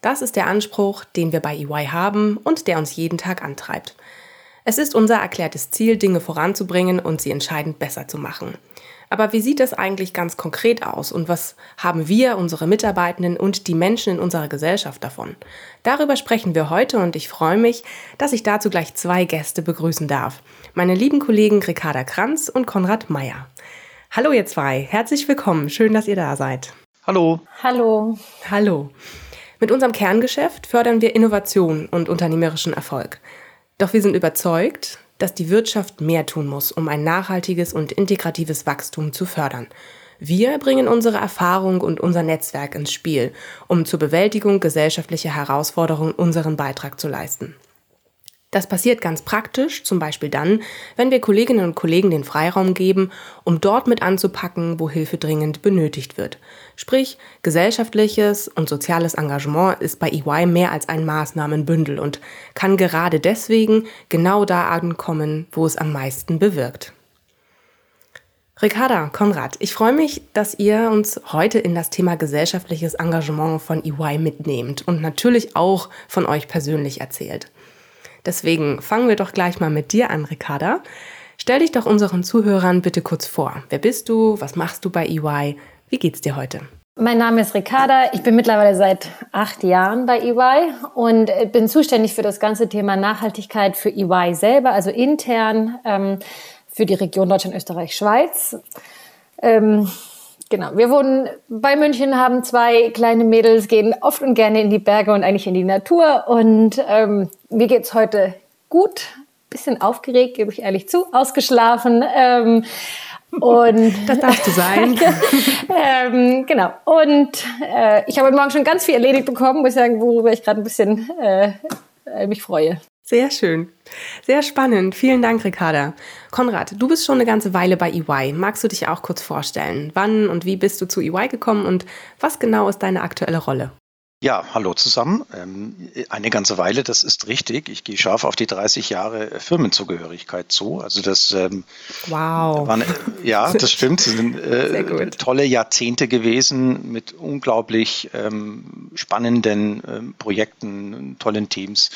Das ist der Anspruch, den wir bei EY haben und der uns jeden Tag antreibt. Es ist unser erklärtes Ziel, Dinge voranzubringen und sie entscheidend besser zu machen. Aber wie sieht das eigentlich ganz konkret aus und was haben wir, unsere Mitarbeitenden und die Menschen in unserer Gesellschaft davon? Darüber sprechen wir heute und ich freue mich, dass ich dazu gleich zwei Gäste begrüßen darf. Meine lieben Kollegen Ricarda Kranz und Konrad Meyer. Hallo ihr zwei, herzlich willkommen, schön, dass ihr da seid. Hallo. Hallo. Hallo. Mit unserem Kerngeschäft fördern wir Innovation und unternehmerischen Erfolg. Doch wir sind überzeugt, dass die Wirtschaft mehr tun muss, um ein nachhaltiges und integratives Wachstum zu fördern. Wir bringen unsere Erfahrung und unser Netzwerk ins Spiel, um zur Bewältigung gesellschaftlicher Herausforderungen unseren Beitrag zu leisten. Das passiert ganz praktisch, zum Beispiel dann, wenn wir Kolleginnen und Kollegen den Freiraum geben, um dort mit anzupacken, wo Hilfe dringend benötigt wird. Sprich, gesellschaftliches und soziales Engagement ist bei EY mehr als ein Maßnahmenbündel und kann gerade deswegen genau da ankommen, wo es am meisten bewirkt. Ricarda, Konrad, ich freue mich, dass ihr uns heute in das Thema gesellschaftliches Engagement von EY mitnehmt und natürlich auch von euch persönlich erzählt. Deswegen fangen wir doch gleich mal mit dir an, Ricarda. Stell dich doch unseren Zuhörern bitte kurz vor. Wer bist du? Was machst du bei EY? Wie geht's dir heute? Mein Name ist Ricarda. Ich bin mittlerweile seit acht Jahren bei EY und bin zuständig für das ganze Thema Nachhaltigkeit für EY selber, also intern ähm, für die Region Deutschland, Österreich, Schweiz. Ähm, Genau, wir wohnen bei München, haben zwei kleine Mädels, gehen oft und gerne in die Berge und eigentlich in die Natur. Und ähm, mir geht's heute gut, bisschen aufgeregt, gebe ich ehrlich zu, ausgeschlafen. Ähm, und das darfst du sein. ähm, genau. Und äh, ich habe heute Morgen schon ganz viel erledigt bekommen, muss ich sagen, worüber ich gerade ein bisschen äh, mich freue. Sehr schön. Sehr spannend. Vielen Dank, Ricarda. Konrad, du bist schon eine ganze Weile bei EY. Magst du dich auch kurz vorstellen? Wann und wie bist du zu EY gekommen und was genau ist deine aktuelle Rolle? Ja, hallo zusammen. Ähm, eine ganze Weile, das ist richtig. Ich gehe scharf auf die 30 Jahre Firmenzugehörigkeit zu. Also das ähm, wow. Waren, ja, das stimmt. Das sind äh, tolle Jahrzehnte gewesen mit unglaublich ähm, spannenden ähm, Projekten, tollen Teams.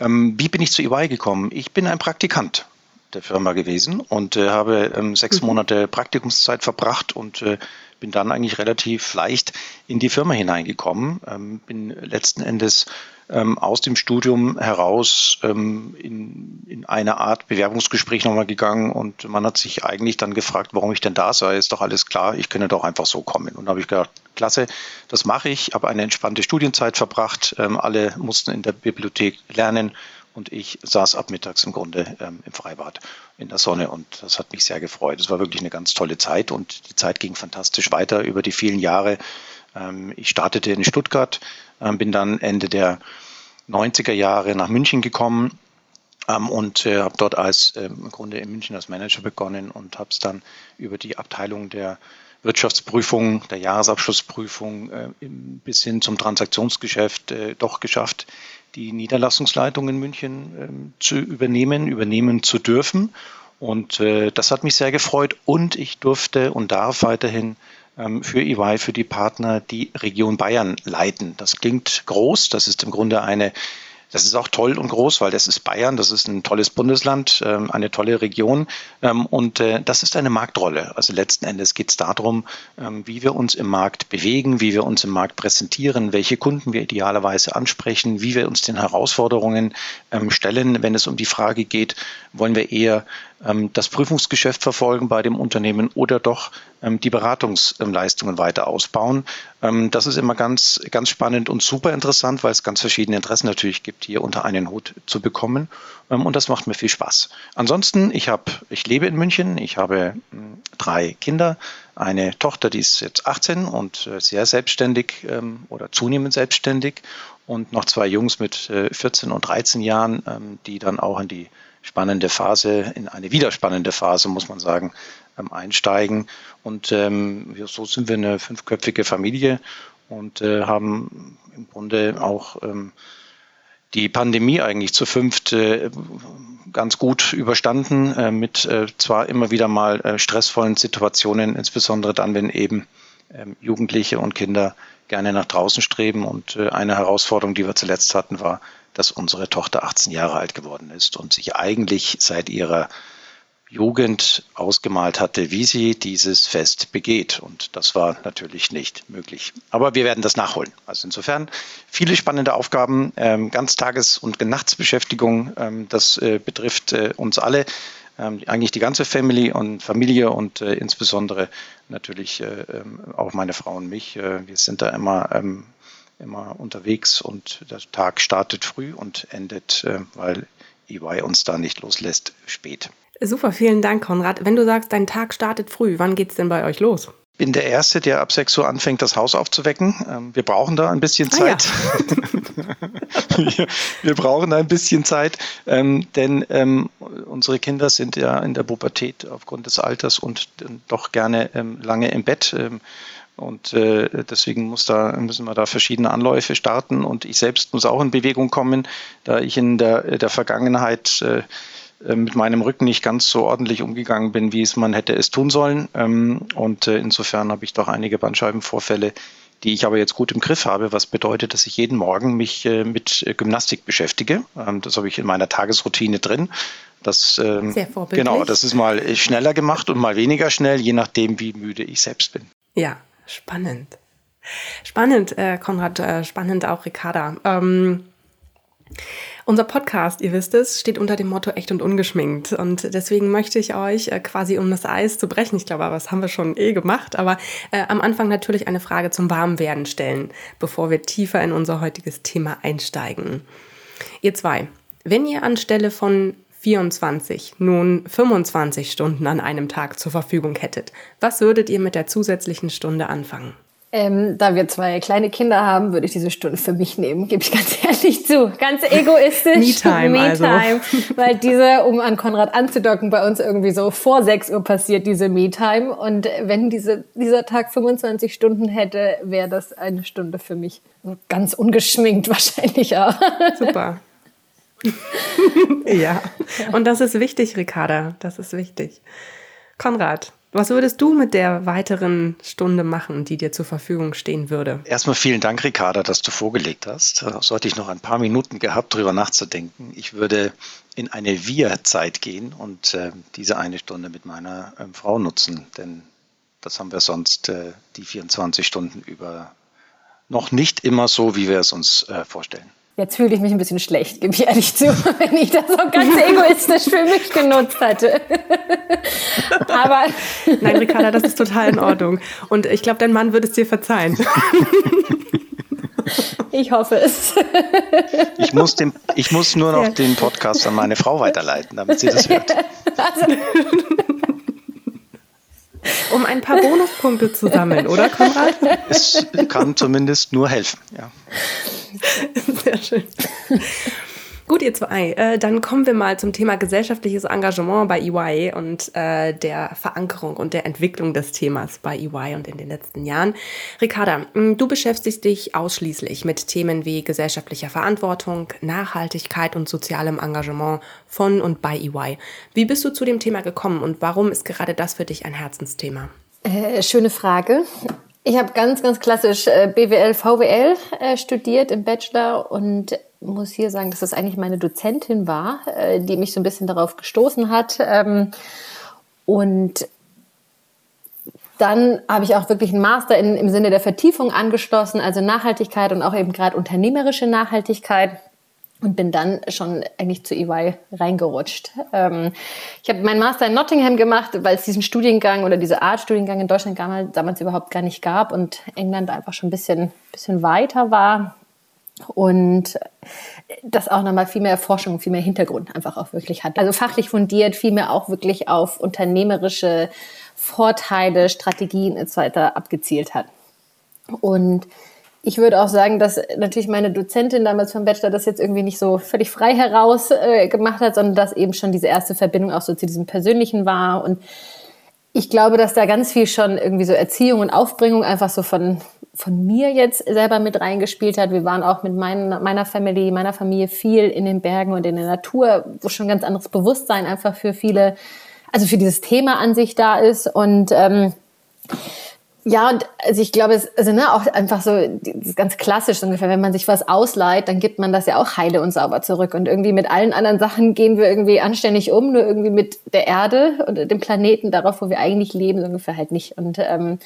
Ähm, wie bin ich zu EY gekommen? Ich bin ein Praktikant der Firma gewesen und äh, habe ähm, sechs mhm. Monate Praktikumszeit verbracht und äh, bin dann eigentlich relativ leicht in die Firma hineingekommen. Ähm, bin letzten Endes ähm, aus dem Studium heraus ähm, in, in eine Art Bewerbungsgespräch nochmal gegangen und man hat sich eigentlich dann gefragt, warum ich denn da sei. Ist doch alles klar, ich könne doch einfach so kommen. Und da habe ich gedacht, klasse, das mache ich, habe eine entspannte Studienzeit verbracht. Ähm, alle mussten in der Bibliothek lernen und ich saß ab mittags im Grunde ähm, im Freibad in der Sonne und das hat mich sehr gefreut. Es war wirklich eine ganz tolle Zeit und die Zeit ging fantastisch weiter über die vielen Jahre. Ähm, ich startete in Stuttgart, bin dann Ende der 90er Jahre nach München gekommen ähm, und äh, habe dort als äh, im Grunde in München als Manager begonnen und habe es dann über die Abteilung der Wirtschaftsprüfung, der Jahresabschlussprüfung äh, bis hin zum Transaktionsgeschäft äh, doch geschafft, die Niederlassungsleitung in München ähm, zu übernehmen, übernehmen zu dürfen. Und äh, das hat mich sehr gefreut und ich durfte und darf weiterhin ähm, für EY, für die Partner die Region Bayern leiten. Das klingt groß, das ist im Grunde eine das ist auch toll und groß, weil das ist Bayern, das ist ein tolles Bundesland, ähm, eine tolle Region ähm, und äh, das ist eine Marktrolle. Also letzten Endes geht es darum, ähm, wie wir uns im Markt bewegen, wie wir uns im Markt präsentieren, welche Kunden wir idealerweise ansprechen, wie wir uns den Herausforderungen stellen, wenn es um die Frage geht, wollen wir eher das Prüfungsgeschäft verfolgen bei dem Unternehmen oder doch die Beratungsleistungen weiter ausbauen. Das ist immer ganz, ganz spannend und super interessant, weil es ganz verschiedene Interessen natürlich gibt, hier unter einen Hut zu bekommen. Und das macht mir viel Spaß. Ansonsten, ich habe, ich lebe in München, ich habe drei Kinder, eine Tochter, die ist jetzt 18 und äh, sehr selbstständig ähm, oder zunehmend selbstständig und noch zwei Jungs mit 14 und 13 Jahren, ähm, die dann auch in die spannende Phase, in eine wieder spannende Phase, muss man sagen, einsteigen. Und so sind wir eine fünfköpfige Familie und haben im Grunde auch die Pandemie eigentlich zu fünft äh, ganz gut überstanden, äh, mit äh, zwar immer wieder mal äh, stressvollen Situationen, insbesondere dann, wenn eben ähm, Jugendliche und Kinder gerne nach draußen streben. Und äh, eine Herausforderung, die wir zuletzt hatten, war, dass unsere Tochter 18 Jahre alt geworden ist und sich eigentlich seit ihrer Jugend ausgemalt hatte, wie sie dieses Fest begeht. Und das war natürlich nicht möglich. Aber wir werden das nachholen. Also insofern viele spannende Aufgaben, ähm, Ganztages- und Nachtsbeschäftigung. Ähm, das äh, betrifft äh, uns alle, ähm, eigentlich die ganze Family und Familie und äh, insbesondere natürlich äh, ähm, auch meine Frau und mich. Äh, wir sind da immer ähm, immer unterwegs und der Tag startet früh und endet, äh, weil EY uns da nicht loslässt, spät. Super, vielen Dank, Konrad. Wenn du sagst, dein Tag startet früh, wann geht es denn bei euch los? Ich bin der Erste, der ab 6 Uhr anfängt, das Haus aufzuwecken. Ähm, wir brauchen da ein bisschen Zeit. Ah, ja. wir, wir, brauchen da ein bisschen Zeit, denn ähm, unsere Kinder sind ja in der Pubertät aufgrund des Alters und doch gerne ähm, lange im Bett. Und äh, deswegen muss da, müssen wir da verschiedene Anläufe starten. Und ich selbst muss auch in Bewegung kommen, da ich in der, der Vergangenheit äh, äh, mit meinem Rücken nicht ganz so ordentlich umgegangen bin, wie es man hätte es tun sollen. Ähm, und äh, insofern habe ich doch einige Bandscheibenvorfälle, die ich aber jetzt gut im Griff habe, was bedeutet, dass ich jeden Morgen mich äh, mit Gymnastik beschäftige. Ähm, das habe ich in meiner Tagesroutine drin. Das, ähm, Sehr vorbildlich. Genau, das ist mal schneller gemacht und mal weniger schnell, je nachdem, wie müde ich selbst bin. Ja, spannend. Spannend, äh, Konrad, äh, spannend auch, Ricarda. Ähm, unser Podcast, ihr wisst es, steht unter dem Motto echt und ungeschminkt. Und deswegen möchte ich euch äh, quasi, um das Eis zu brechen, ich glaube, aber das haben wir schon eh gemacht, aber äh, am Anfang natürlich eine Frage zum Warmwerden stellen, bevor wir tiefer in unser heutiges Thema einsteigen. Ihr zwei, wenn ihr anstelle von 24 nun 25 Stunden an einem Tag zur Verfügung hättet, was würdet ihr mit der zusätzlichen Stunde anfangen? Ähm, da wir zwei kleine Kinder haben, würde ich diese Stunde für mich nehmen, gebe ich ganz ehrlich zu. Ganz egoistisch. Me-Time. Me-Time. Also. Weil diese, um an Konrad anzudocken, bei uns irgendwie so vor 6 Uhr passiert, diese Me-Time. Und wenn diese, dieser Tag 25 Stunden hätte, wäre das eine Stunde für mich. Ganz ungeschminkt wahrscheinlich auch. Super. ja, und das ist wichtig, Ricarda. Das ist wichtig. Konrad, was würdest du mit der weiteren Stunde machen, die dir zur Verfügung stehen würde? Erstmal vielen Dank, Ricarda, dass du vorgelegt hast. So hatte ich noch ein paar Minuten gehabt, darüber nachzudenken. Ich würde in eine Wir-Zeit gehen und äh, diese eine Stunde mit meiner äh, Frau nutzen, denn das haben wir sonst äh, die 24 Stunden über noch nicht immer so, wie wir es uns äh, vorstellen. Jetzt fühle ich mich ein bisschen schlecht, gebe ich ehrlich zu, wenn ich das so ganz egoistisch für mich genutzt hatte. Aber Nein, Ricarda, das ist total in Ordnung. Und ich glaube, dein Mann würde es dir verzeihen. Ich hoffe es. Ich muss, den, ich muss nur noch den Podcast an meine Frau weiterleiten, damit sie das hört. Also. Um ein paar Bonuspunkte zu sammeln, oder Konrad? Es kann zumindest nur helfen, ja. Sehr schön. Gut, ihr zwei, äh, dann kommen wir mal zum Thema gesellschaftliches Engagement bei EY und äh, der Verankerung und der Entwicklung des Themas bei EY und in den letzten Jahren. Ricarda, du beschäftigst dich ausschließlich mit Themen wie gesellschaftlicher Verantwortung, Nachhaltigkeit und sozialem Engagement von und bei EY. Wie bist du zu dem Thema gekommen und warum ist gerade das für dich ein Herzensthema? Äh, schöne Frage. Ich habe ganz, ganz klassisch äh, BWL, VWL äh, studiert im Bachelor und muss hier sagen, dass das eigentlich meine Dozentin war, äh, die mich so ein bisschen darauf gestoßen hat. Ähm, und dann habe ich auch wirklich einen Master in, im Sinne der Vertiefung angeschlossen, also Nachhaltigkeit und auch eben gerade unternehmerische Nachhaltigkeit und bin dann schon eigentlich zu EY reingerutscht. Ähm, ich habe meinen Master in Nottingham gemacht, weil es diesen Studiengang oder diese Art Studiengang in Deutschland damals überhaupt gar nicht gab und England einfach schon ein bisschen, bisschen weiter war und das auch nochmal viel mehr Forschung, viel mehr Hintergrund einfach auch wirklich hat. Also fachlich fundiert, viel mehr auch wirklich auf unternehmerische Vorteile, Strategien etc. abgezielt hat. Und ich würde auch sagen, dass natürlich meine Dozentin damals vom Bachelor das jetzt irgendwie nicht so völlig frei heraus äh, gemacht hat, sondern dass eben schon diese erste Verbindung auch so zu diesem Persönlichen war. Und ich glaube, dass da ganz viel schon irgendwie so Erziehung und Aufbringung einfach so von, von mir jetzt selber mit reingespielt hat. Wir waren auch mit mein, meiner Family, meiner Familie viel in den Bergen und in der Natur, wo schon ganz anderes Bewusstsein einfach für viele, also für dieses Thema an sich da ist. Und ähm, ja, und also ich glaube, es, also ne, auch einfach so ganz klassisch ungefähr, wenn man sich was ausleiht, dann gibt man das ja auch heile und sauber zurück. Und irgendwie mit allen anderen Sachen gehen wir irgendwie anständig um, nur irgendwie mit der Erde und dem Planeten, darauf, wo wir eigentlich leben, so ungefähr halt nicht. Und ähm,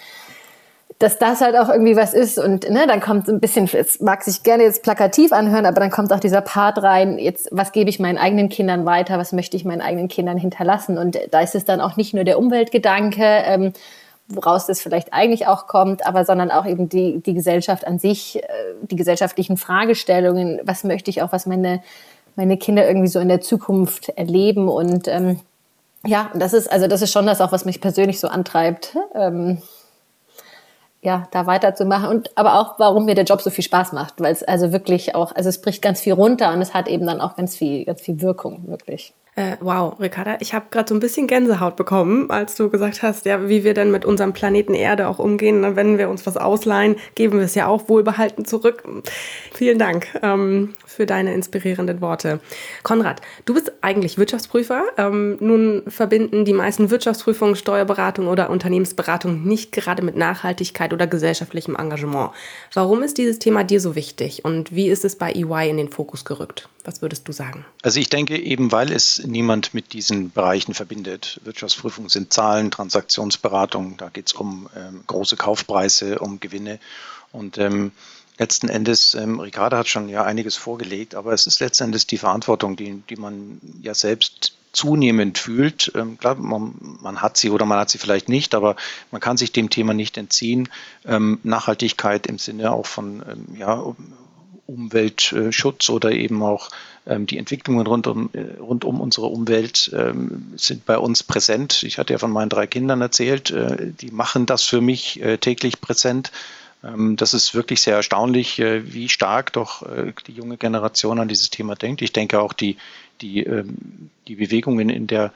dass das halt auch irgendwie was ist und ne, dann kommt so ein bisschen, es mag sich gerne jetzt plakativ anhören, aber dann kommt auch dieser Part rein, jetzt, was gebe ich meinen eigenen Kindern weiter, was möchte ich meinen eigenen Kindern hinterlassen und da ist es dann auch nicht nur der Umweltgedanke, ähm, woraus das vielleicht eigentlich auch kommt, aber sondern auch eben die, die Gesellschaft an sich, äh, die gesellschaftlichen Fragestellungen, was möchte ich auch, was meine, meine Kinder irgendwie so in der Zukunft erleben? Und ähm, ja, das ist, also das ist schon das auch, was mich persönlich so antreibt, ähm, ja, da weiterzumachen. Und aber auch, warum mir der Job so viel Spaß macht, weil es also wirklich auch, also es bricht ganz viel runter und es hat eben dann auch ganz viel, ganz viel Wirkung, wirklich. Äh, wow, Ricarda, ich habe gerade so ein bisschen Gänsehaut bekommen, als du gesagt hast, ja, wie wir denn mit unserem Planeten Erde auch umgehen. Wenn wir uns was ausleihen, geben wir es ja auch wohlbehalten zurück. Vielen Dank ähm, für deine inspirierenden Worte. Konrad, du bist eigentlich Wirtschaftsprüfer. Ähm, nun verbinden die meisten Wirtschaftsprüfungen, Steuerberatung oder Unternehmensberatung nicht gerade mit Nachhaltigkeit oder gesellschaftlichem Engagement. Warum ist dieses Thema dir so wichtig und wie ist es bei EY in den Fokus gerückt? Was würdest du sagen? Also ich denke eben, weil es niemand mit diesen Bereichen verbindet. Wirtschaftsprüfung sind Zahlen, Transaktionsberatung, da geht es um ähm, große Kaufpreise, um Gewinne. Und ähm, letzten Endes, ähm, Ricardo hat schon ja einiges vorgelegt, aber es ist letzten Endes die Verantwortung, die, die man ja selbst zunehmend fühlt. Ähm, klar, man, man, hat sie oder man hat sie vielleicht nicht, aber man kann sich dem Thema nicht entziehen. Ähm, Nachhaltigkeit im Sinne auch von ähm, ja, Umweltschutz oder eben auch ähm, die Entwicklungen rund um, äh, rund um unsere Umwelt ähm, sind bei uns präsent. Ich hatte ja von meinen drei Kindern erzählt, äh, die machen das für mich äh, täglich präsent. Ähm, das ist wirklich sehr erstaunlich, wie stark doch die junge Generation an dieses Thema denkt. Ich denke auch die, die, die Bewegungen in der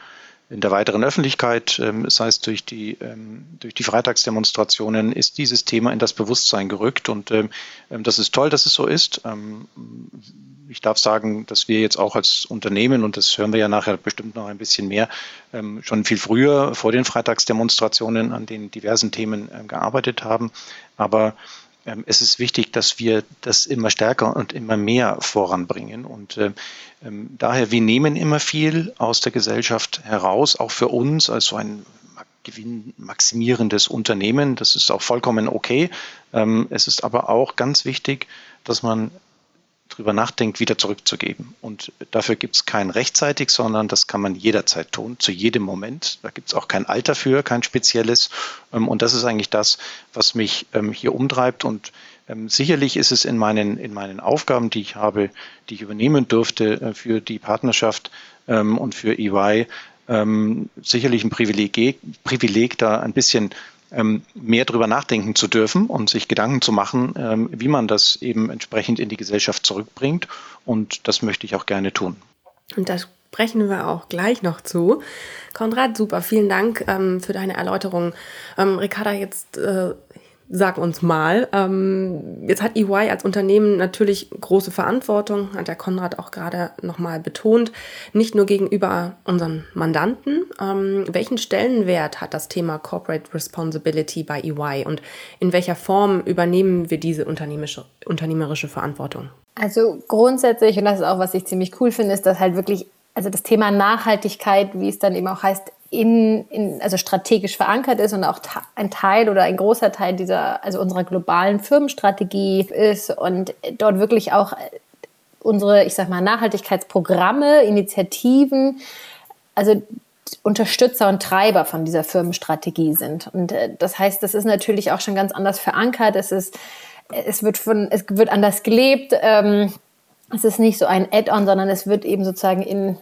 in der weiteren Öffentlichkeit, ähm, sei es durch die, ähm, durch die Freitagsdemonstrationen, ist dieses Thema in das Bewusstsein gerückt. Und ähm, ähm das ist toll, dass es so ist. Ähm, ich darf sagen, dass wir jetzt auch als Unternehmen, und das hören wir ja nachher bestimmt noch ein bisschen mehr, ähm, schon viel früher vor den Freitagsdemonstrationen an den diversen Themen gearbeitet haben. Aber ähm, es ist wichtig, dass wir das immer stärker und immer mehr voranbringen. Und äh, ähm, daher, wir nehmen immer viel aus der Gesellschaft heraus, auch für uns als so ein gewinnmaximierendes Unternehmen. Das ist auch vollkommen okay. Ähm, es ist aber auch ganz wichtig, dass man drüber nachdenkt, wieder zurückzugeben. Und dafür gibt es kein rechtzeitig, sondern das kann man jederzeit tun, zu jedem Moment. Da gibt es auch kein Alter für, kein spezielles. Ähm, und das ist eigentlich das, was mich ähm, hier umtreibt. Und ähm, sicherlich ist es in meinen, in meinen Aufgaben, die ich habe, die ich übernehmen durfte äh, für die Partnerschaft und für EY, sicherlich ein Privileg, Privileg da ein bisschen mehr darüber nachdenken zu dürfen und sich Gedanken zu machen, ähm, wie man das eben entsprechend in die Gesellschaft zurückbringt. Und das möchte ich auch gerne tun. Und da sprechen wir auch gleich noch zu. Konrad, super, vielen Dank ähm, für deine Erläuterung. Ähm, Ricarda, jetzt äh, Sag uns mal, ähm, jetzt hat EY als Unternehmen natürlich große Verantwortung, hat der Konrad auch gerade nochmal betont, nicht nur gegenüber unseren Mandanten. Ähm, welchen Stellenwert hat das Thema Corporate Responsibility bei EY und in welcher Form übernehmen wir diese unternehmerische, unternehmerische Verantwortung? Also grundsätzlich, und das ist auch, was ich ziemlich cool finde, ist, dass halt wirklich, also das Thema Nachhaltigkeit, wie es dann eben auch heißt, in, in, also strategisch verankert ist und auch ein Teil oder ein großer Teil dieser, also unserer globalen Firmenstrategie ist und dort wirklich auch unsere, ich sag mal, Nachhaltigkeitsprogramme, Initiativen, also Unterstützer und Treiber von dieser Firmenstrategie sind. Und äh, das heißt, das ist natürlich auch schon ganz anders verankert. Es ist, es wird von, es wird anders gelebt. Ähm, es ist nicht so ein Add-on, sondern es wird eben sozusagen in,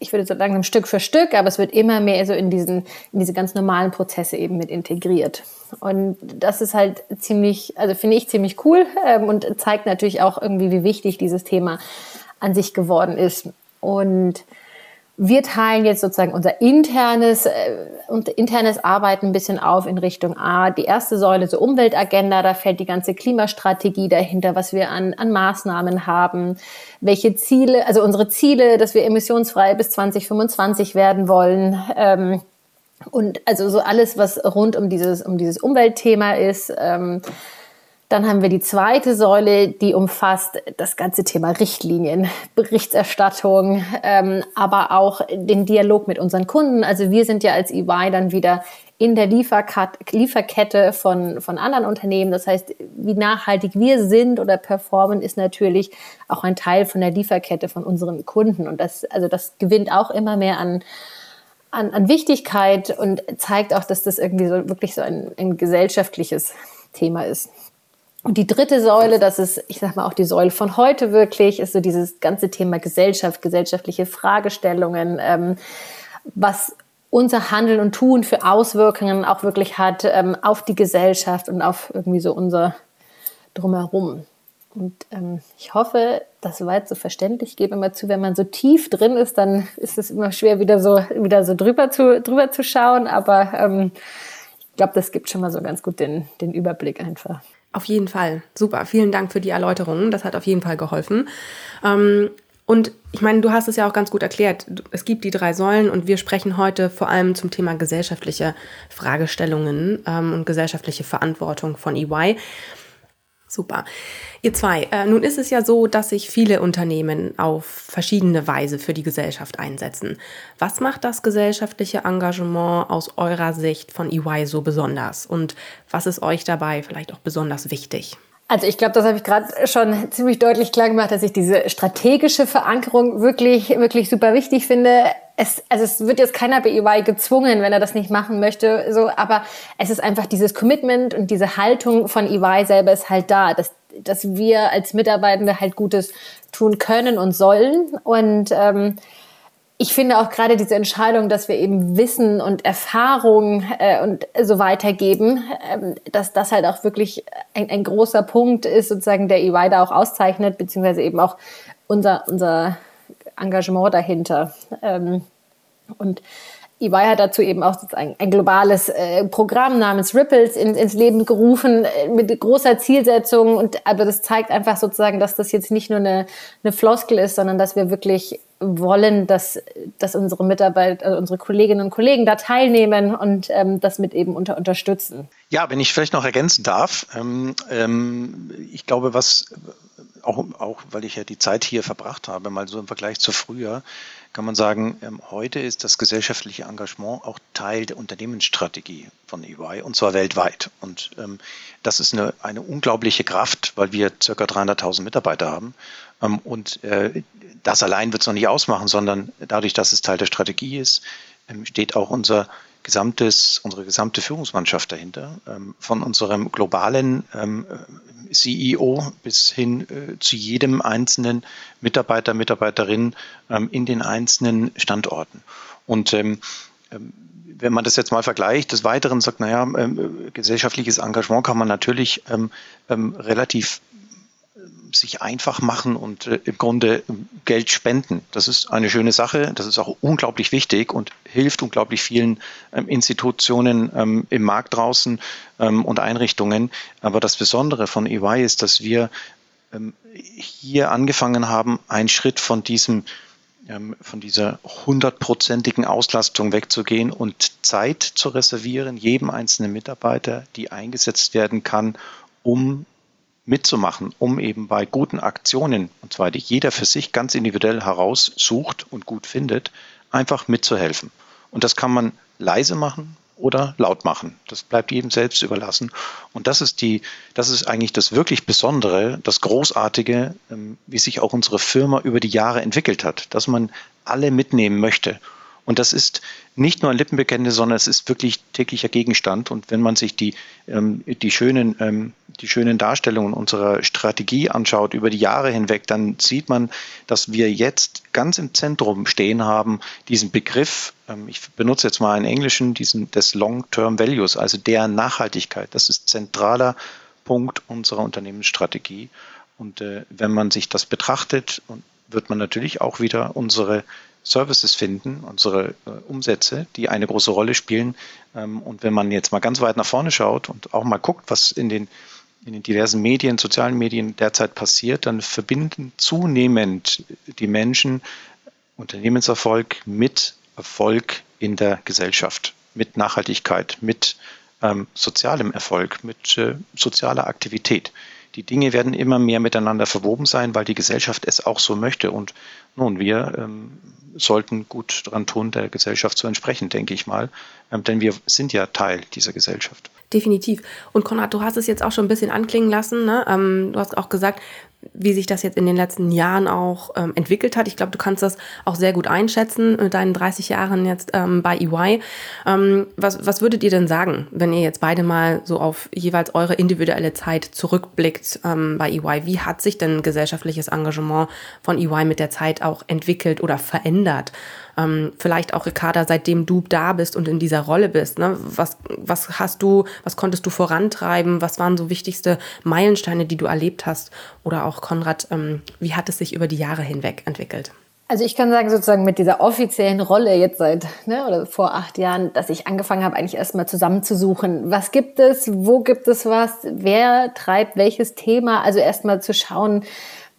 ich würde so langsam Stück für Stück, aber es wird immer mehr so in diesen, in diese ganz normalen Prozesse eben mit integriert. Und das ist halt ziemlich, also finde ich ziemlich cool ähm, und zeigt natürlich auch irgendwie, wie wichtig dieses Thema an sich geworden ist. Und wir teilen jetzt sozusagen unser internes, äh, internes Arbeiten ein bisschen auf in Richtung A. Die erste Säule, so Umweltagenda, da fällt die ganze Klimastrategie dahinter, was wir an, an Maßnahmen haben, welche Ziele, also unsere Ziele, dass wir emissionsfrei bis 2025 werden wollen. Ähm, und also so alles, was rund um dieses, um dieses Umweltthema ist. Ähm, dann haben wir die zweite Säule, die umfasst das ganze Thema Richtlinien, Berichterstattung, ähm, aber auch den Dialog mit unseren Kunden. Also wir sind ja als EY dann wieder in der Lieferkette von, von anderen Unternehmen. Das heißt, wie nachhaltig wir sind oder performen, ist natürlich auch ein Teil von der Lieferkette von unseren Kunden. Und das, also das gewinnt auch immer mehr an, an, an Wichtigkeit und zeigt auch, dass das irgendwie so wirklich so ein, ein gesellschaftliches Thema ist. Und die dritte Säule, das ist, ich sag mal, auch die Säule von heute wirklich, ist so dieses ganze Thema Gesellschaft, gesellschaftliche Fragestellungen, ähm, was unser Handeln und Tun für Auswirkungen auch wirklich hat ähm, auf die Gesellschaft und auf irgendwie so unser Drumherum. Und ähm, ich hoffe, das war jetzt so verständlich. Ich gebe immer zu, wenn man so tief drin ist, dann ist es immer schwer, wieder so, wieder so drüber zu, drüber zu schauen. Aber ähm, ich glaube, das gibt schon mal so ganz gut den, den Überblick einfach. Auf jeden Fall. Super. Vielen Dank für die Erläuterungen. Das hat auf jeden Fall geholfen. Ähm, und ich meine, du hast es ja auch ganz gut erklärt. Es gibt die drei Säulen und wir sprechen heute vor allem zum Thema gesellschaftliche Fragestellungen ähm, und gesellschaftliche Verantwortung von EY. Super. Ihr zwei, äh, nun ist es ja so, dass sich viele Unternehmen auf verschiedene Weise für die Gesellschaft einsetzen. Was macht das gesellschaftliche Engagement aus eurer Sicht von EY so besonders? Und was ist euch dabei vielleicht auch besonders wichtig? Also ich glaube, das habe ich gerade schon ziemlich deutlich klar gemacht, dass ich diese strategische Verankerung wirklich, wirklich super wichtig finde. Es, also es wird jetzt keiner bei EY gezwungen, wenn er das nicht machen möchte, so, aber es ist einfach dieses Commitment und diese Haltung von EY selber ist halt da, dass, dass wir als Mitarbeitende halt Gutes tun können und sollen. Und ähm, ich finde auch gerade diese Entscheidung, dass wir eben Wissen und Erfahrung äh, und so weitergeben, ähm, dass das halt auch wirklich ein, ein, großer Punkt ist, sozusagen der EY da auch auszeichnet, beziehungsweise eben auch unser, unser Engagement dahinter. Ähm, und EY hat dazu eben auch ein, ein globales äh, Programm namens Ripples in, ins Leben gerufen äh, mit großer Zielsetzung. Und aber das zeigt einfach sozusagen, dass das jetzt nicht nur eine, eine Floskel ist, sondern dass wir wirklich wollen, dass, dass unsere Mitarbeiter, also unsere Kolleginnen und Kollegen da teilnehmen und ähm, das mit eben unter, unterstützen. Ja, wenn ich vielleicht noch ergänzen darf, ähm, ähm, ich glaube, was auch, auch weil ich ja die Zeit hier verbracht habe, mal so im Vergleich zu früher, kann man sagen, ähm, heute ist das gesellschaftliche Engagement auch Teil der Unternehmensstrategie von EY und zwar weltweit. Und ähm, das ist eine, eine unglaubliche Kraft, weil wir ca. 300.000 Mitarbeiter haben. Ähm, und äh, das allein wird es noch nicht ausmachen, sondern dadurch, dass es Teil der Strategie ist, ähm, steht auch unser gesamtes, unsere gesamte Führungsmannschaft dahinter, ähm, von unserem globalen ähm, CEO bis hin äh, zu jedem einzelnen Mitarbeiter, Mitarbeiterin ähm, in den einzelnen Standorten. Und wenn man das jetzt mal vergleicht, des Weiteren sagt, naja, gesellschaftliches Engagement kann man natürlich relativ sich einfach machen und äh, im Grunde ähm, Geld spenden. Das ist eine schöne Sache. Das ist auch unglaublich wichtig und hilft unglaublich vielen ähm, Institutionen ähm, im Markt draußen ähm, und Einrichtungen. Aber das Besondere von EY ist, dass wir ähm, hier angefangen haben, einen Schritt von diesem ähm, von dieser hundertprozentigen Auslastung wegzugehen und Zeit zu reservieren, jedem einzelnen Mitarbeiter, die eingesetzt werden kann, um mitzumachen, um eben bei guten Aktionen, und zwar die jeder für sich ganz individuell heraussucht und gut findet, einfach mitzuhelfen. Und das kann man leise machen oder laut machen. Das bleibt jedem selbst überlassen. Und das ist die, das ist eigentlich das wirklich Besondere, das Großartige, ähm, wie sich auch unsere Firma über die Jahre entwickelt hat, dass man alle mitnehmen möchte. Und das ist nicht nur ein Lippenbekenntnis, sondern es ist wirklich täglicher Gegenstand. Und wenn man sich die, ähm, die, schönen, ähm, die schönen Darstellungen unserer Strategie anschaut über die Jahre hinweg, dann sieht man, dass wir jetzt ganz im Zentrum stehen haben, diesen Begriff, ähm, ich benutze jetzt mal einen englischen, diesen des Long-Term Values, also der Nachhaltigkeit. Das ist zentraler Punkt unserer Unternehmensstrategie. Und äh, wenn man sich das betrachtet, wird man natürlich auch wieder unsere Services finden, unsere äh, Umsätze, die eine große Rolle spielen. Ähm, und wenn man jetzt mal ganz weit nach vorne schaut und auch mal guckt, was in den, in den diversen Medien, sozialen Medien derzeit passiert, dann verbinden zunehmend die Menschen Unternehmenserfolg mit Erfolg in der Gesellschaft, mit Nachhaltigkeit, mit ähm, sozialem Erfolg, mit äh, sozialer Aktivität. Die Dinge werden immer mehr miteinander verwoben sein, weil die Gesellschaft es auch so möchte. Und nun, wir ähm, sollten gut daran tun, der Gesellschaft zu entsprechen, denke ich mal. Ähm, denn wir sind ja Teil dieser Gesellschaft. Definitiv. Und Konrad, du hast es jetzt auch schon ein bisschen anklingen lassen. Ne? Ähm, du hast auch gesagt, wie sich das jetzt in den letzten Jahren auch ähm, entwickelt hat. Ich glaube, du kannst das auch sehr gut einschätzen mit deinen 30 Jahren jetzt ähm, bei EY. Ähm, was, was würdet ihr denn sagen, wenn ihr jetzt beide mal so auf jeweils eure individuelle Zeit zurückblickt ähm, bei EY? Wie hat sich denn gesellschaftliches Engagement von EY mit der Zeit auch entwickelt oder verändert? Ähm, vielleicht auch Ricarda, seitdem du da bist und in dieser Rolle bist. Ne? Was, was hast du, was konntest du vorantreiben? Was waren so wichtigste Meilensteine, die du erlebt hast? Oder auch Konrad, ähm, wie hat es sich über die Jahre hinweg entwickelt? Also ich kann sagen, sozusagen mit dieser offiziellen Rolle jetzt seit, ne, oder vor acht Jahren, dass ich angefangen habe, eigentlich erstmal zusammenzusuchen, was gibt es, wo gibt es was, wer treibt welches Thema, also erstmal zu schauen,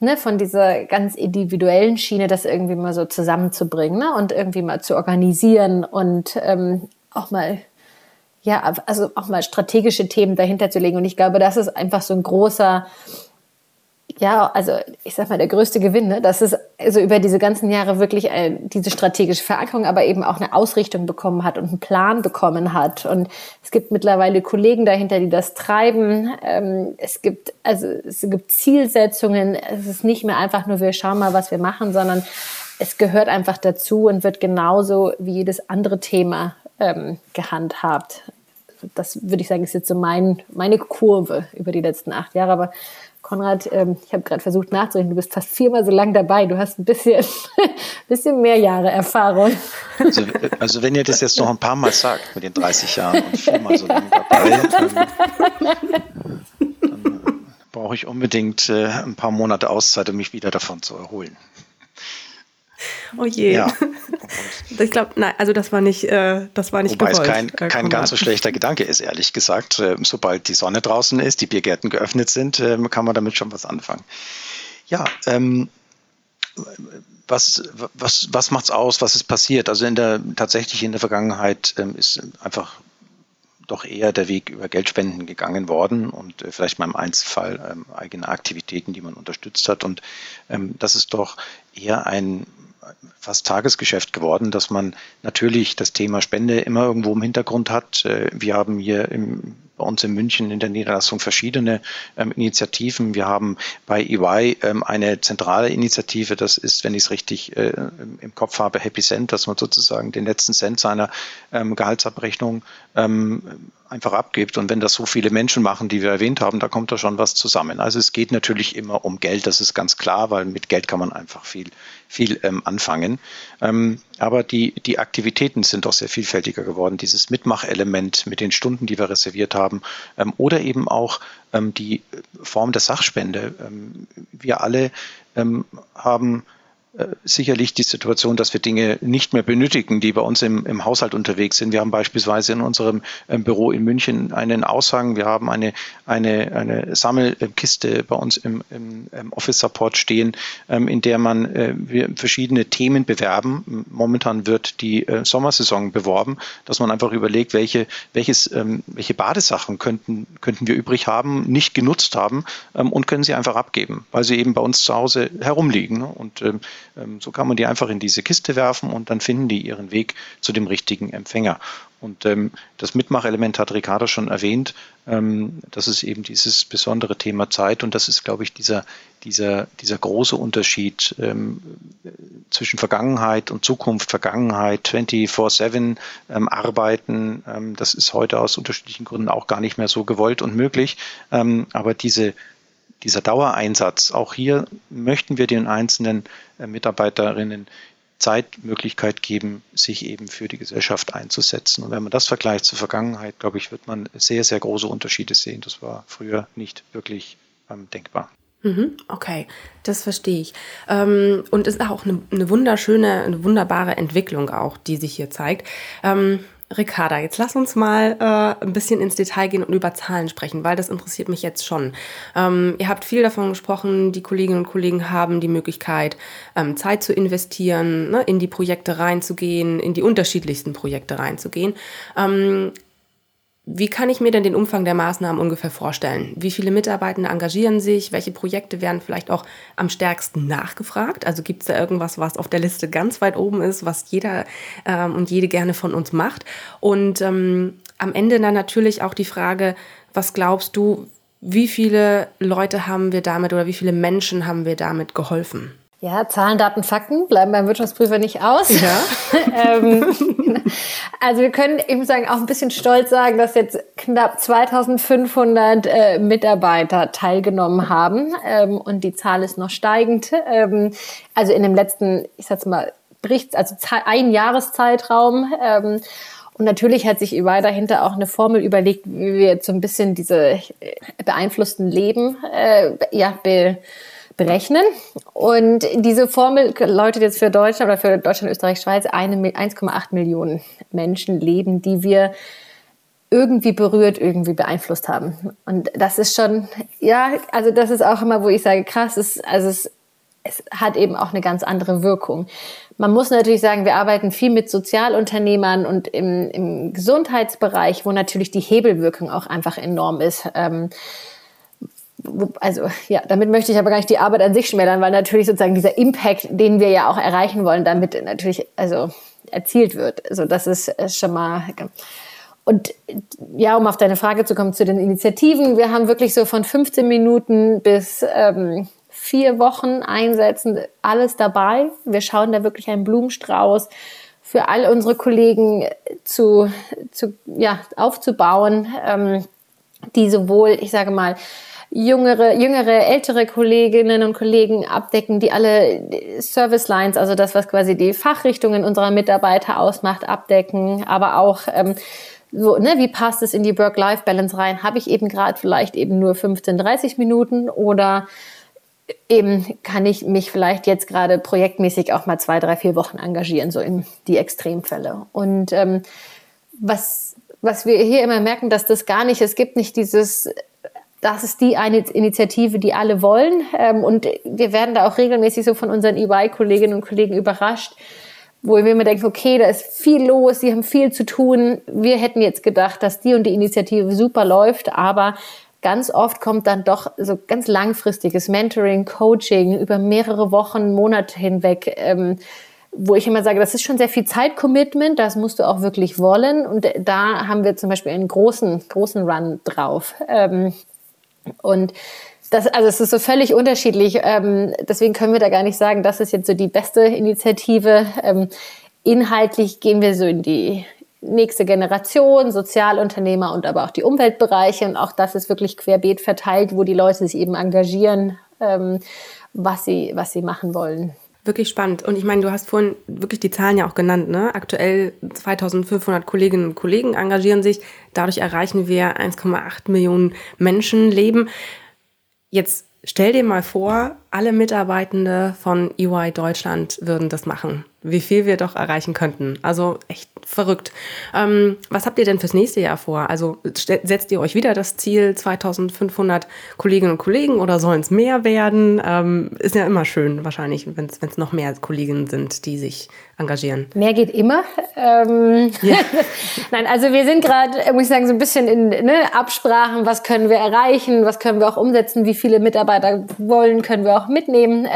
ne, von dieser ganz individuellen Schiene, das irgendwie mal so zusammenzubringen ne, und irgendwie mal zu organisieren und ähm, auch mal ja, also auch mal strategische Themen dahinter zu legen. Und ich glaube, das ist einfach so ein großer ja, also ich sag mal, der größte Gewinn, ne? dass es also über diese ganzen Jahre wirklich äh, diese strategische Verankerung, aber eben auch eine Ausrichtung bekommen hat und einen Plan bekommen hat. Und es gibt mittlerweile Kollegen dahinter, die das treiben. Ähm, es gibt also es gibt Zielsetzungen. Es ist nicht mehr einfach nur wir schauen mal, was wir machen, sondern es gehört einfach dazu und wird genauso wie jedes andere Thema ähm, gehandhabt. Das würde ich sagen, ist jetzt so mein, meine Kurve über die letzten acht Jahre. Aber Konrad, ähm, ich habe gerade versucht nachzudenken, du bist fast viermal so lang dabei. Du hast ein bisschen, bisschen mehr Jahre Erfahrung. Also, also, wenn ihr das jetzt noch ein paar Mal sagt mit den 30 Jahren und viermal so lang dabei, dann, dann brauche ich unbedingt äh, ein paar Monate Auszeit, um mich wieder davon zu erholen. Oh je. Ja. Ich glaube, nein, also das war nicht, äh, das war nicht Wobei gewollt, es kein, kein ganz so schlechter Gedanke ist, ehrlich gesagt. Äh, sobald die Sonne draußen ist, die Biergärten geöffnet sind, äh, kann man damit schon was anfangen. Ja, ähm, was, was, was macht's aus? Was ist passiert? Also in der, tatsächlich in der Vergangenheit ähm, ist einfach doch eher der Weg über Geldspenden gegangen worden und äh, vielleicht mal im Einzelfall ähm, eigene Aktivitäten, die man unterstützt hat. Und ähm, das ist doch eher ein fast Tagesgeschäft geworden, dass man natürlich das Thema Spende immer irgendwo im Hintergrund hat. Äh, wir haben hier im, bei uns in München in der Niederlassung verschiedene ähm, Initiativen. Wir haben bei EY ähm, eine zentrale Initiative, das ist, wenn ich es richtig äh, im Kopf habe, Happy Cent, dass man sozusagen den letzten Cent seiner ähm, Gehaltsabrechnung ähm, einfach abgibt. Und wenn das so viele Menschen machen, die wir erwähnt haben, da kommt da schon was zusammen. Also es geht natürlich immer um Geld, das ist ganz klar, weil mit Geld kann man einfach viel, viel ähm, anfangen. Ähm, aber die, die Aktivitäten sind doch sehr vielfältiger geworden. Dieses Mitmachelement mit den Stunden, die wir reserviert haben, ähm, oder eben auch ähm, die Form der Sachspende. Ähm, wir alle ähm, haben sicherlich die Situation, dass wir Dinge nicht mehr benötigen, die bei uns im, im Haushalt unterwegs sind. Wir haben beispielsweise in unserem ähm, Büro in München einen Aushang, wir haben eine, eine, eine Sammelkiste bei uns im, im, im Office Support stehen, ähm, in der man äh, wir verschiedene Themen bewerben. Momentan wird die äh, Sommersaison beworben, dass man einfach überlegt, welche, welches, ähm, welche Badesachen könnten, könnten wir übrig haben, nicht genutzt haben und können sie einfach abgeben, weil sie eben bei uns zu Hause herumliegen. Und Ähm, so kann man die einfach in diese Kiste werfen und dann finden die ihren Weg zu dem richtigen Empfänger. Und ähm, das Mitmachelement hat Ricardo schon erwähnt. Ähm, das ist eben dieses besondere Thema Zeit und das ist, glaube ich, dieser, dieser, dieser große Unterschied ähm, zwischen Vergangenheit und Zukunft. Vergangenheit 24-7 ähm, arbeiten, ähm, das ist heute aus unterschiedlichen Gründen auch gar nicht mehr so gewollt und möglich. Ähm, aber diese dieser Dauereinsatz, auch hier möchten wir den einzelnen äh, Mitarbeiterinnen Zeitmöglichkeit geben, sich eben für die Gesellschaft einzusetzen. Und wenn man das vergleicht zur Vergangenheit, glaube ich, wird man sehr, sehr große Unterschiede sehen. Das war früher nicht wirklich ähm, denkbar. Mhm, okay, das verstehe ich. Ähm, und es ist auch eine, eine, wunderschöne, eine wunderbare Entwicklung auch, die sich hier zeigt. Ricarda, jetzt lass uns mal äh, ein bisschen ins Detail gehen und über Zahlen sprechen, weil das interessiert mich jetzt schon. Ähm, ihr habt viel davon gesprochen, die Kolleginnen und Kollegen haben die Möglichkeit, ähm, Zeit zu investieren, ne, in die Projekte reinzugehen, in die unterschiedlichsten Projekte reinzugehen. Ähm, wie kann ich mir denn den Umfang der Maßnahmen ungefähr vorstellen? Wie viele Mitarbeitende engagieren sich? Welche Projekte werden vielleicht auch am stärksten nachgefragt? Also gibt es da irgendwas, was auf der Liste ganz weit oben ist, was jeder ähm, und jede gerne von uns macht? Und ähm, am Ende dann natürlich auch die Frage, was glaubst du, wie viele Leute haben wir damit oder wie viele Menschen haben wir damit geholfen? Ja, Zahlen, Daten, Fakten bleiben beim Wirtschaftsprüfer nicht aus. Ja. ähm, also wir können, ich muss sagen, auch ein bisschen stolz sagen, dass jetzt knapp 2500 äh, Mitarbeiter teilgenommen haben ähm, und die Zahl ist noch steigend. Ähm, also in dem letzten, ich sag's mal, Berichts, also ein Jahreszeitraum. Ähm, und natürlich hat sich EY dahinter auch eine Formel überlegt, wie wir jetzt so ein bisschen diese beeinflussten Leben äh, ja, be, berechnen. Und diese Formel läutet jetzt für Deutschland oder für Deutschland, Österreich, Schweiz 1,8 Millionen Menschen leben, die wir irgendwie berührt, irgendwie beeinflusst haben. Und das ist schon, ja, also das ist auch immer, wo ich sage, krass, ist, also es, es hat eben auch eine ganz andere Wirkung. Man muss natürlich sagen, wir arbeiten viel mit Sozialunternehmern und im, im Gesundheitsbereich, wo natürlich die Hebelwirkung auch einfach enorm ist. Ähm, also ja, damit möchte ich aber gar nicht die Arbeit an sich schmälern, weil natürlich sozusagen dieser Impact, den wir ja auch erreichen wollen, damit natürlich also erzielt wird. Also das ist schon mal und ja, um auf deine Frage zu kommen zu den Initiativen, wir haben wirklich so von 15 Minuten bis ähm, vier Wochen einsetzen, alles dabei. Wir schauen da wirklich einen Blumenstrauß für all unsere Kollegen zu, zu ja, aufzubauen, ähm, die sowohl, ich sage mal, jüngere, jüngere, ältere Kolleginnen und Kollegen abdecken, die alle Service Lines, also das, was quasi die Fachrichtungen unserer Mitarbeiter ausmacht, abdecken, aber auch ähm, so, ne, wie passt es in die Work-Life-Balance rein? Habe ich eben gerade vielleicht eben nur 15, 30 Minuten oder eben kann ich mich vielleicht jetzt gerade projektmäßig auch mal zwei, drei, vier Wochen engagieren, so in die Extremfälle. Und ähm, was, was wir hier immer merken, dass das gar nicht, es gibt nicht dieses das ist die eine Initiative, die alle wollen. Ähm, und wir werden da auch regelmäßig so von unseren EY-Kolleginnen und Kollegen überrascht, wo wir immer denken, okay, da ist viel los, sie haben viel zu tun. Wir hätten jetzt gedacht, dass die und die Initiative super läuft, aber ganz oft kommt dann doch so ganz langfristiges Mentoring, Coaching über mehrere Wochen, Monate hinweg. Ähm, wo ich immer sage, das ist schon sehr viel Zeitcommitment, das musst du auch wirklich wollen. Und da haben wir zum Beispiel einen großen, großen Run drauf. Und das, also es ist so völlig unterschiedlich. Ähm, deswegen können wir da gar nicht sagen, das ist jetzt so die beste Initiative. Ähm, inhaltlich gehen wir so in die nächste Generation, Sozialunternehmer und aber auch die Umweltbereiche. Und auch das ist wirklich querbeet verteilt, wo die Leute sich eben engagieren, ähm, was, sie, was sie machen wollen. Wirklich spannend. Und ich meine, du hast vorhin wirklich die Zahlen ja auch genannt. Ne? Aktuell 2500 Kolleginnen und Kollegen engagieren sich. Dadurch erreichen wir 1,8 Millionen Menschenleben. Jetzt stell dir mal vor, alle Mitarbeitende von EY Deutschland würden das machen wie viel wir doch erreichen könnten. Also echt verrückt. Ähm, was habt ihr denn fürs nächste Jahr vor? Also setzt ihr euch wieder das Ziel 2500 Kolleginnen und Kollegen oder sollen es mehr werden? Ähm, ist ja immer schön wahrscheinlich, wenn es noch mehr Kolleginnen sind, die sich engagieren. Mehr geht immer. Ähm, ja. Nein, also wir sind gerade, muss ich sagen, so ein bisschen in ne, Absprachen, was können wir erreichen, was können wir auch umsetzen, wie viele Mitarbeiter wollen, können wir auch mitnehmen.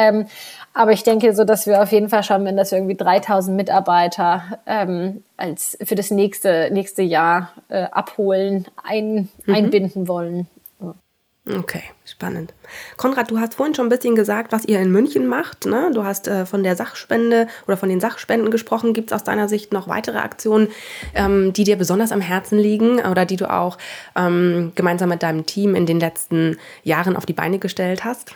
Aber ich denke so, dass wir auf jeden Fall schauen werden, dass wir irgendwie 3000 Mitarbeiter ähm, als für das nächste, nächste Jahr äh, abholen, ein, mhm. einbinden wollen. Okay, spannend. Konrad, du hast vorhin schon ein bisschen gesagt, was ihr in München macht. Ne? Du hast äh, von der Sachspende oder von den Sachspenden gesprochen. Gibt es aus deiner Sicht noch weitere Aktionen, ähm, die dir besonders am Herzen liegen oder die du auch ähm, gemeinsam mit deinem Team in den letzten Jahren auf die Beine gestellt hast?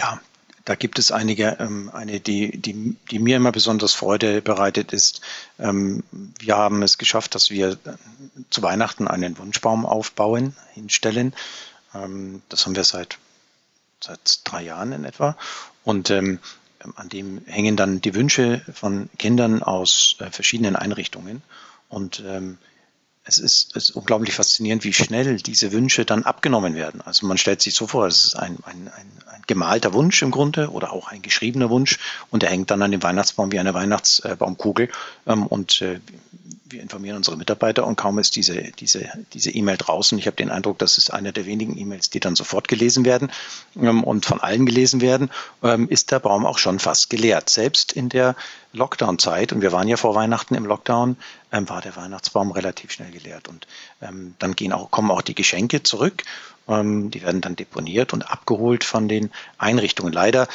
Ja, da gibt es einige, ähm, eine, die, die, die mir immer besonders Freude bereitet ist. Ähm, wir haben es geschafft, dass wir zu Weihnachten einen Wunschbaum aufbauen, hinstellen. Ähm, das haben wir seit, seit drei Jahren in etwa. Und ähm, an dem hängen dann die Wünsche von Kindern aus äh, verschiedenen Einrichtungen. Und ähm, es ist, es ist unglaublich faszinierend, wie schnell diese Wünsche dann abgenommen werden. Also man stellt sich so vor, es ist ein, ein, ein, ein gemalter Wunsch im Grunde oder auch ein geschriebener Wunsch und der hängt dann an dem Weihnachtsbaum wie eine Weihnachtsbaumkugel. Ähm, und äh, wir informieren unsere Mitarbeiter und kaum ist diese diese diese E-Mail draußen. Ich habe den Eindruck, das ist eine der wenigen E-Mails, die dann sofort gelesen werden ähm, und von allen gelesen werden, ähm, ist der Baum auch schon fast geleert. Selbst in der Lockdown-Zeit und wir waren ja vor Weihnachten im Lockdown, ähm, war der Weihnachtsbaum relativ schnell geleert und ähm, dann gehen auch kommen auch die Geschenke zurück. Ähm, die werden dann deponiert und abgeholt von den Einrichtungen. Leider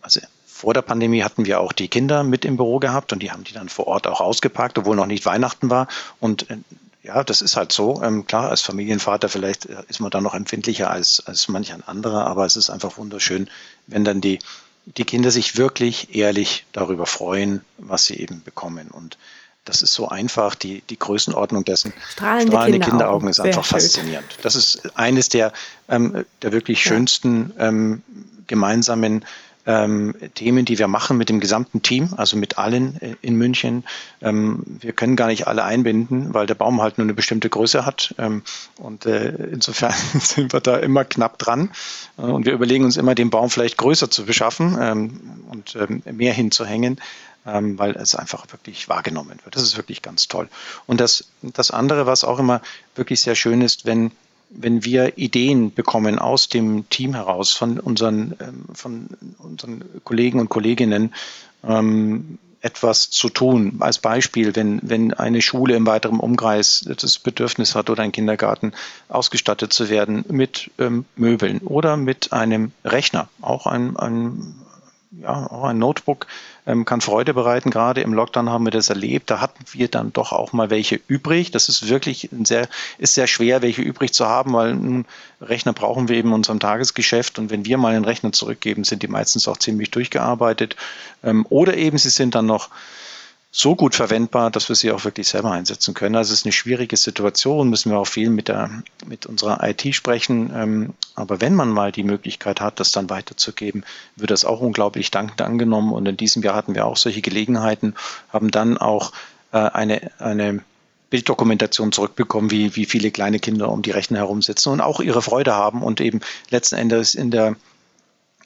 also vor der Pandemie hatten wir auch die Kinder mit im Büro gehabt und die haben die dann vor Ort auch ausgepackt, obwohl noch nicht Weihnachten war. Und äh, ja, das ist halt so. Ähm, klar, als Familienvater vielleicht äh, ist man da noch empfindlicher als, als manch ein anderer, aber es ist einfach wunderschön, wenn dann die, die Kinder sich wirklich ehrlich darüber freuen, was sie eben bekommen. Und das ist so einfach, die, die Größenordnung dessen. Strahlende, Strahlende Kinderaugen. Kinderaugen ist einfach schön. faszinierend. Das ist eines der, ähm, der wirklich schönsten ähm, gemeinsamen ähm, Themen, die wir machen mit dem gesamten Team, also mit allen äh, in München. Ähm, wir können gar nicht alle einbinden, weil der Baum halt nur eine bestimmte Größe hat. Ähm, und äh, insofern sind wir da immer knapp dran. Äh, und wir überlegen uns immer, den Baum vielleicht größer zu beschaffen ähm, und ähm, mehr hinzuhängen. Ähm, weil es einfach wirklich wahrgenommen wird. Das ist wirklich ganz toll. Und das, das andere, was auch immer wirklich sehr schön ist, wenn wenn wir Ideen bekommen aus dem Team heraus, von unseren, ähm, von unseren Kollegen und Kolleginnen, ähm, etwas zu tun. Als Beispiel, wenn, wenn eine Schule im weiteren Umkreis das Bedürfnis hat oder ein Kindergarten ausgestattet zu werden mit ähm, Möbeln oder mit einem Rechner, auch ein, ein ja, auch ein Notebook ähm, kann Freude bereiten. Gerade im Lockdown haben wir das erlebt. Da hatten wir dann doch auch mal welche übrig. Das ist wirklich sehr, ist sehr schwer, welche übrig zu haben, weil einen Rechner brauchen wir eben in unserem Tagesgeschäft. Und wenn wir mal einen Rechner zurückgeben, sind die meistens auch ziemlich durchgearbeitet. Ähm, oder eben sie sind dann noch so gut verwendbar, dass wir sie auch wirklich selber einsetzen können. Also es ist eine schwierige Situation, müssen wir auch viel mit, der, mit unserer IT sprechen. Ähm, aber wenn man mal die Möglichkeit hat, das dann weiterzugeben, wird das auch unglaublich dankend angenommen. Und in diesem Jahr hatten wir auch solche Gelegenheiten, haben dann auch äh, eine, eine Bilddokumentation zurückbekommen, wie, wie viele kleine Kinder um die Rechner herumsitzen und auch ihre Freude haben und eben letzten Endes in der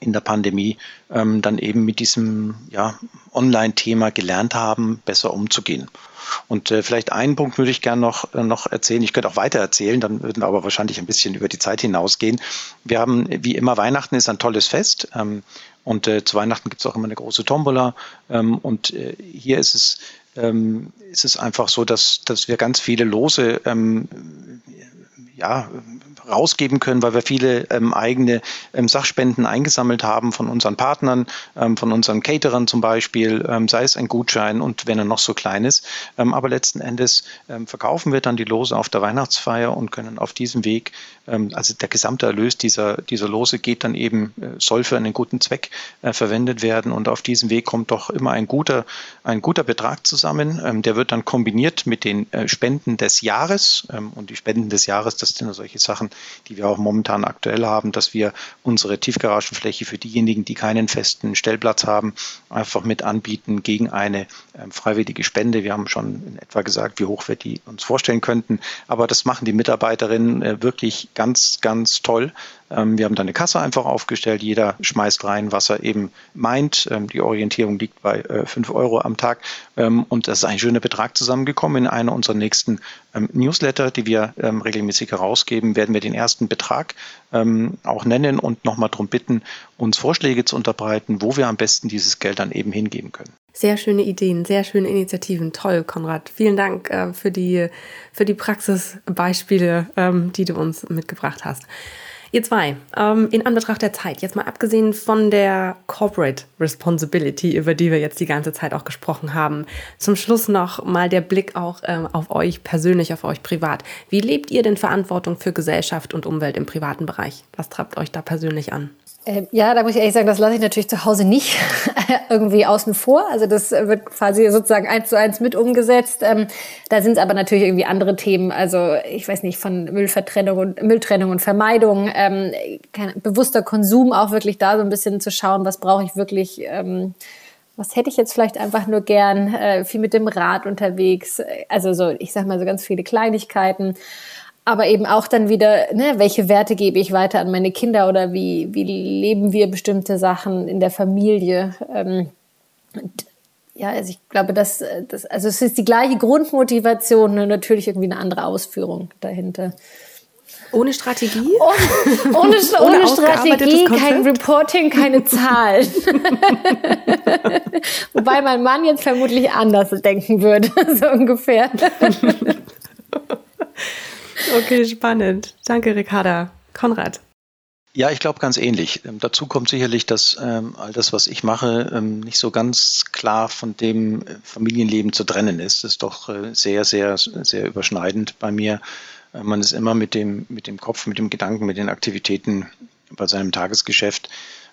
in der Pandemie ähm, dann eben mit diesem ja, Online-Thema gelernt haben, besser umzugehen. Und äh, vielleicht einen Punkt würde ich gerne noch, äh, noch erzählen. Ich könnte auch weiter erzählen, dann würden wir aber wahrscheinlich ein bisschen über die Zeit hinausgehen. Wir haben, wie immer, Weihnachten ist ein tolles Fest. Ähm, und äh, zu Weihnachten gibt es auch immer eine große Tombola. Ähm, und äh, hier ist es, ähm, ist es einfach so, dass, dass wir ganz viele Lose ähm, ja, rausgeben können, weil wir viele ähm, eigene ähm, Sachspenden eingesammelt haben von unseren Partnern, ähm, von unseren Caterern zum Beispiel, ähm, sei es ein Gutschein und wenn er noch so klein ist. Ähm, aber letzten Endes ähm, verkaufen wir dann die Lose auf der Weihnachtsfeier und können auf diesem Weg, also der gesamte Erlös dieser, dieser Lose geht dann eben, äh, soll für einen guten Zweck äh, verwendet werden und auf diesem Weg kommt doch immer ein guter, ein guter Betrag zusammen. der wird dann kombiniert mit den äh, Spenden des Jahres und die Spenden des Jahres, das sind solche Sachen, die wir auch momentan aktuell haben, dass wir unsere Tiefgaragenfläche für diejenigen, die keinen festen Stellplatz haben, einfach mit anbieten gegen eine äh, freiwillige Spende. Wir haben schon in etwa gesagt, wie hoch wir die uns vorstellen könnten. Aber das machen die Mitarbeiterinnen äh, wirklich ganz, ganz toll. Ähm, wir haben da eine Kasse einfach aufgestellt. Jeder schmeißt rein, was er eben meint. Ähm, die Orientierung liegt bei äh, 5 Euro am Tag. Ähm, und das ist ein schöner Betrag zusammengekommen. In einer unserer nächsten Newsletter, die wir regelmäßig herausgeben, werden wir den ersten Betrag auch nennen und nochmal darum bitten, uns Vorschläge zu unterbreiten, wo wir am besten dieses Geld dann eben hingeben können. Sehr schöne Ideen, sehr schöne Initiativen. Toll, Konrad. Vielen Dank äh, für, die, für die Praxisbeispiele, die du uns mitgebracht hast. Ihr zwei, ähm, in Anbetracht der Zeit, jetzt mal abgesehen von der Corporate Responsibility, über die wir jetzt die ganze Zeit auch gesprochen haben, zum Schluss noch mal der Blick auch ähm, auf euch persönlich, auf euch privat. Wie lebt ihr denn Verantwortung für Gesellschaft und Umwelt im privaten Bereich? Was treibt euch da persönlich an? Ähm, ja, da muss ich ehrlich sagen, das lasse ich natürlich zu Hause nicht irgendwie außen vor. Also das wird quasi sozusagen eins zu eins mit umgesetzt. Ähm, da sind es aber natürlich irgendwie andere Themen. Also ich weiß nicht, von Müllvertrennung und Mülltrennung und Vermeidung, ähm, kein, bewusster Konsum auch wirklich da so ein bisschen zu schauen, was brauche ich wirklich. Ähm, was hätte ich jetzt vielleicht einfach nur gern, äh, viel mit dem Rad unterwegs, also so, ich sag mal so ganz viele Kleinigkeiten aber eben auch dann wieder, ne, welche Werte gebe ich weiter an meine Kinder oder wie, wie leben wir bestimmte Sachen in der Familie. Ähm, ja, also ich glaube, dass, das, also es ist die gleiche Grundmotivation, nur natürlich irgendwie eine andere Ausführung dahinter. Ohne Strategie? Ohne, ohne, ohne Strategie, kein Reporting, keine Zahlen. Wobei mein Mann jetzt vermutlich anders denken würde, so ungefähr. Okay, spannend. Danke, Ricarda. Konrad. Ja, ich glaube ganz ähnlich. Ähm, dazu kommt sicherlich, dass ähm, all das, was ich mache, ähm, nicht so ganz klar von dem äh, Familienleben zu trennen ist. Das ist doch äh, sehr, sehr, sehr überschneidend bei mir. Äh, man ist immer mit dem, mit dem Kopf, mit dem Gedanken, mit den Aktivitäten bei seinem Tagesgeschäft.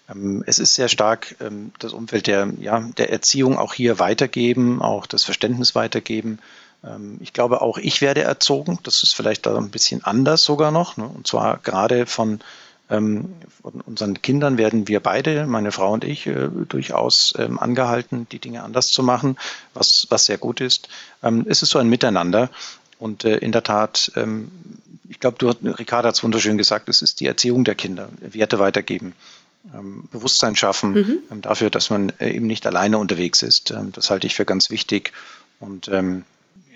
Ähm, es ist sehr stark ähm, das Umfeld der, ja, der Erziehung auch hier weitergeben, auch das Verständnis weitergeben ich glaube, auch ich werde erzogen. Das ist vielleicht da ein bisschen anders sogar noch. Ne? Und zwar gerade von, ähm, von, unseren Kindern werden wir beide, meine Frau und ich, äh, durchaus ähm, angehalten, die Dinge anders zu machen, was, was sehr gut ist. Ähm, es ist so ein Miteinander. Und äh, in der Tat, ähm, ich glaube, du, Ricarda hat es wunderschön gesagt, es ist die Erziehung der Kinder, Werte weitergeben. Ähm, Bewusstsein schaffen mhm. ähm, dafür, dass man äh, eben nicht alleine unterwegs ist. Ähm, das halte ich für ganz wichtig. Und ähm,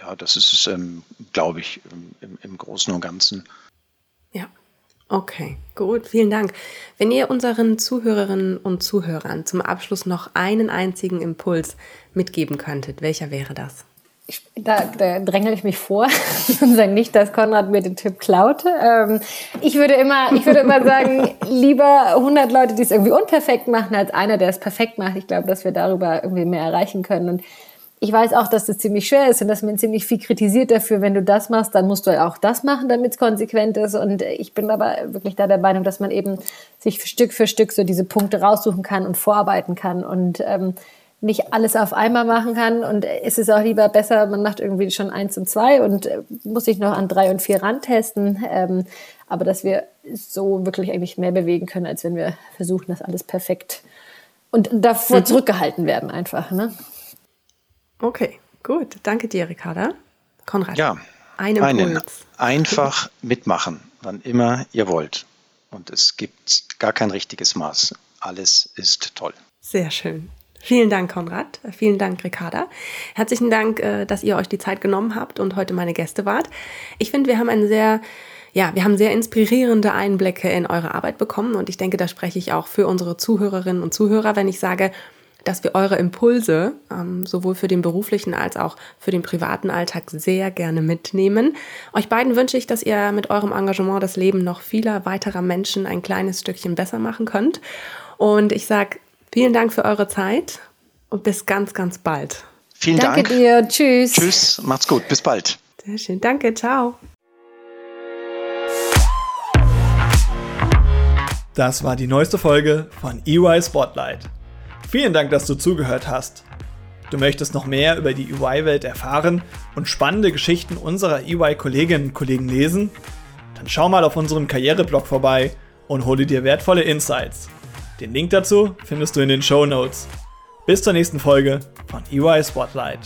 ja, das ist, ähm, glaube ich, im, im Großen und Ganzen. Ja, Okay, gut, vielen Dank. Wenn ihr unseren Zuhörerinnen und Zuhörern zum Abschluss noch einen einzigen Impuls mitgeben könntet, welcher wäre das? Ich, da, da drängel ich mich vor und sage nicht, dass Konrad mir den Tipp klaut. Ähm, ich würde immer, ich würde immer sagen, lieber 100 Leute, die es irgendwie unperfekt machen, als einer, der es perfekt macht. Ich glaube, dass wir darüber irgendwie mehr erreichen können. Und ich weiß auch, dass das ziemlich schwer ist und dass man ziemlich viel kritisiert dafür, wenn du das machst, dann musst du auch das machen, damit es konsequent ist. Und ich bin aber wirklich da der Meinung, dass man eben sich Stück für Stück so diese Punkte raussuchen kann und vorarbeiten kann und ähm, nicht alles auf einmal machen kann. Und es ist auch lieber besser, man macht irgendwie schon eins und zwei und äh, muss sich noch an drei und vier rantesten. Ähm, aber dass wir so wirklich eigentlich mehr bewegen können, als wenn wir versuchen, das alles perfekt und davor mhm. zurückgehalten werden einfach. Ne? Okay, gut. Danke dir, Ricarda. Konrad. Ja, ein einen. Einfach mitmachen, wann immer ihr wollt. Und es gibt gar kein richtiges Maß. Alles ist toll. Sehr schön. Vielen Dank, Konrad. Vielen Dank, Ricarda. Herzlichen Dank, äh, dass ihr euch die Zeit genommen habt und heute meine Gäste wart. Ich finde, wir haben einen sehr ja, wir haben sehr inspirierende Einblicke in eure Arbeit bekommen und ich denke, da spreche ich auch für unsere Zuhörerinnen und Zuhörer, wenn ich sage, dass wir eure Impulse ähm, sowohl für den beruflichen als auch für den privaten Alltag sehr gerne mitnehmen. Euch beiden wünsche ich, dass ihr mit eurem Engagement das Leben noch vieler weiterer Menschen ein kleines Stückchen besser machen könnt. Und ich sage vielen Dank für eure Zeit und bis ganz, ganz bald. Vielen Danke Dank. Danke dir. Tschüss. Tschüss. Macht's gut. Bis bald. Sehr schön. Danke. Ciao. Das war die neueste Folge von EY Spotlight. Vielen Dank, dass du zugehört hast. Du möchtest noch mehr über die EY-Welt erfahren und spannende Geschichten unserer EY-Kolleginnen und Kollegen lesen? Dann schau mal auf unserem Karriereblog vorbei und hole dir wertvolle Insights. Den Link dazu findest du in den Show Notes. Bis zur nächsten Folge von EY Spotlight.